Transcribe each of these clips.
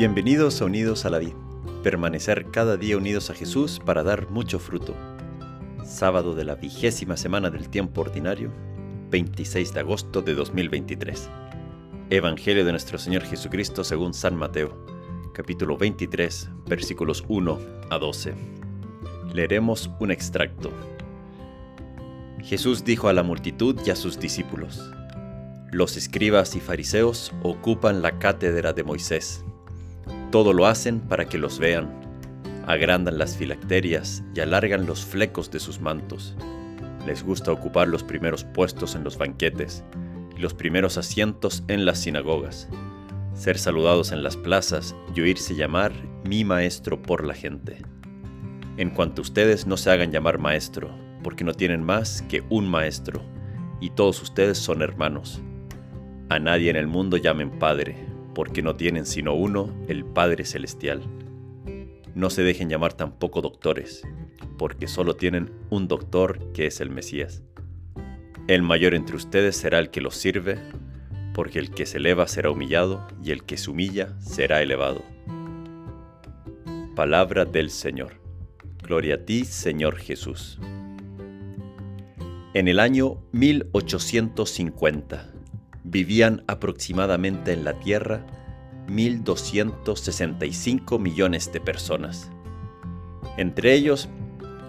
Bienvenidos a Unidos a la Vida. Permanecer cada día unidos a Jesús para dar mucho fruto. Sábado de la vigésima semana del tiempo ordinario, 26 de agosto de 2023. Evangelio de nuestro Señor Jesucristo según San Mateo, capítulo 23, versículos 1 a 12. Leeremos un extracto. Jesús dijo a la multitud y a sus discípulos, Los escribas y fariseos ocupan la cátedra de Moisés todo lo hacen para que los vean. Agrandan las filacterias y alargan los flecos de sus mantos. Les gusta ocupar los primeros puestos en los banquetes y los primeros asientos en las sinagogas, ser saludados en las plazas y oírse llamar mi maestro por la gente. En cuanto ustedes no se hagan llamar maestro, porque no tienen más que un maestro, y todos ustedes son hermanos. A nadie en el mundo llamen Padre, porque no tienen sino uno, el Padre Celestial. No se dejen llamar tampoco doctores, porque solo tienen un doctor que es el Mesías. El mayor entre ustedes será el que los sirve, porque el que se eleva será humillado, y el que se humilla será elevado. Palabra del Señor. Gloria a ti, Señor Jesús. En el año 1850, vivían aproximadamente en la Tierra 1.265 millones de personas. Entre ellos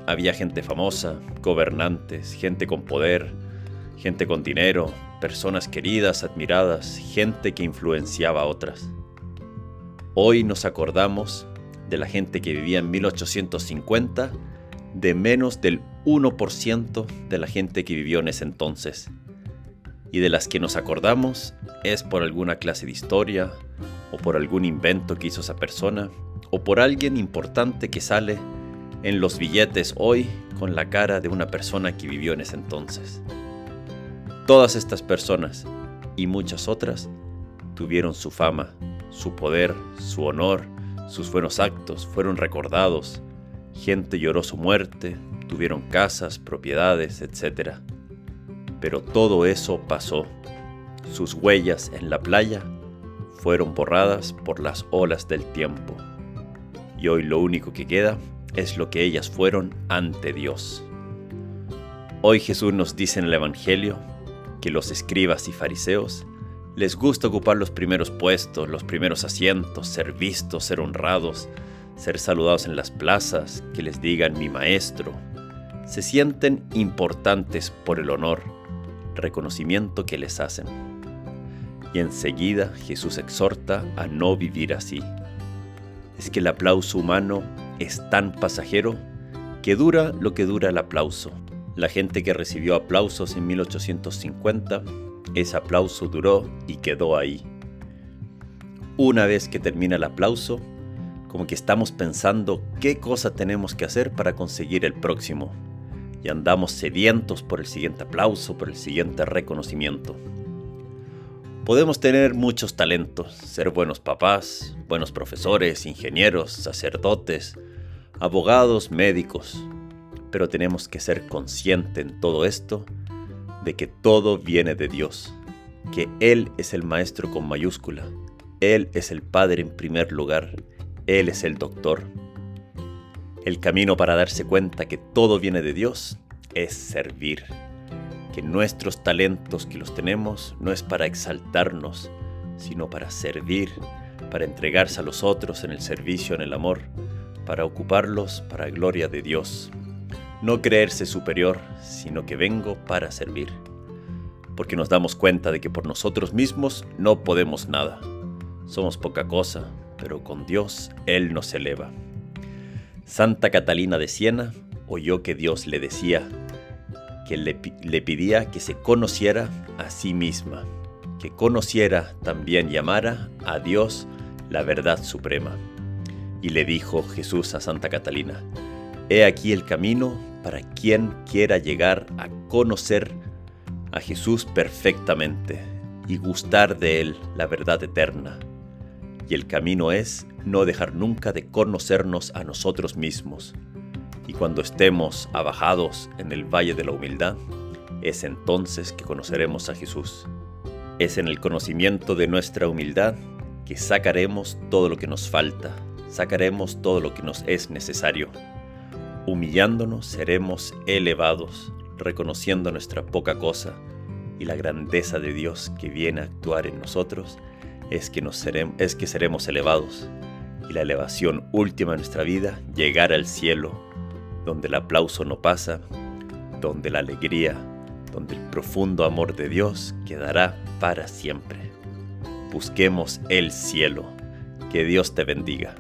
había gente famosa, gobernantes, gente con poder, gente con dinero, personas queridas, admiradas, gente que influenciaba a otras. Hoy nos acordamos de la gente que vivía en 1850, de menos del 1% de la gente que vivió en ese entonces y de las que nos acordamos es por alguna clase de historia, o por algún invento que hizo esa persona, o por alguien importante que sale en los billetes hoy con la cara de una persona que vivió en ese entonces. Todas estas personas y muchas otras tuvieron su fama, su poder, su honor, sus buenos actos, fueron recordados, gente lloró su muerte, tuvieron casas, propiedades, etc. Pero todo eso pasó. Sus huellas en la playa fueron borradas por las olas del tiempo. Y hoy lo único que queda es lo que ellas fueron ante Dios. Hoy Jesús nos dice en el Evangelio que los escribas y fariseos les gusta ocupar los primeros puestos, los primeros asientos, ser vistos, ser honrados, ser saludados en las plazas, que les digan mi maestro. Se sienten importantes por el honor reconocimiento que les hacen. Y enseguida Jesús exhorta a no vivir así. Es que el aplauso humano es tan pasajero que dura lo que dura el aplauso. La gente que recibió aplausos en 1850, ese aplauso duró y quedó ahí. Una vez que termina el aplauso, como que estamos pensando qué cosa tenemos que hacer para conseguir el próximo y andamos sedientos por el siguiente aplauso, por el siguiente reconocimiento. Podemos tener muchos talentos, ser buenos papás, buenos profesores, ingenieros, sacerdotes, abogados, médicos, pero tenemos que ser conscientes en todo esto de que todo viene de Dios, que Él es el Maestro con mayúscula, Él es el Padre en primer lugar, Él es el Doctor, el camino para darse cuenta que todo viene de Dios es servir. Que nuestros talentos que los tenemos no es para exaltarnos, sino para servir, para entregarse a los otros en el servicio, en el amor, para ocuparlos para gloria de Dios. No creerse superior, sino que vengo para servir. Porque nos damos cuenta de que por nosotros mismos no podemos nada. Somos poca cosa, pero con Dios Él nos eleva. Santa Catalina de Siena oyó que Dios le decía que le, le, pedía que se conociera a sí misma, que conociera también y amara a Dios, la verdad suprema. Y le dijo Jesús a Santa Catalina, He aquí el camino para quien quiera llegar a conocer a Jesús perfectamente y gustar de Él la verdad eterna. Y el camino es no dejar nunca de conocernos a nosotros mismos. Y cuando estemos abajados en el valle de la humildad, es entonces que conoceremos a Jesús. Es en el conocimiento de nuestra humildad que sacaremos todo lo que nos falta, sacaremos todo lo que nos es necesario. Humillándonos seremos elevados, reconociendo nuestra poca cosa y la grandeza de Dios que viene a actuar en nosotros es que, nos seremos, es que seremos elevados y la elevación última de nuestra vida llegar al cielo, donde el aplauso no pasa, donde la alegría, donde el profundo amor de Dios quedará para siempre. Busquemos el cielo. Que Dios te bendiga.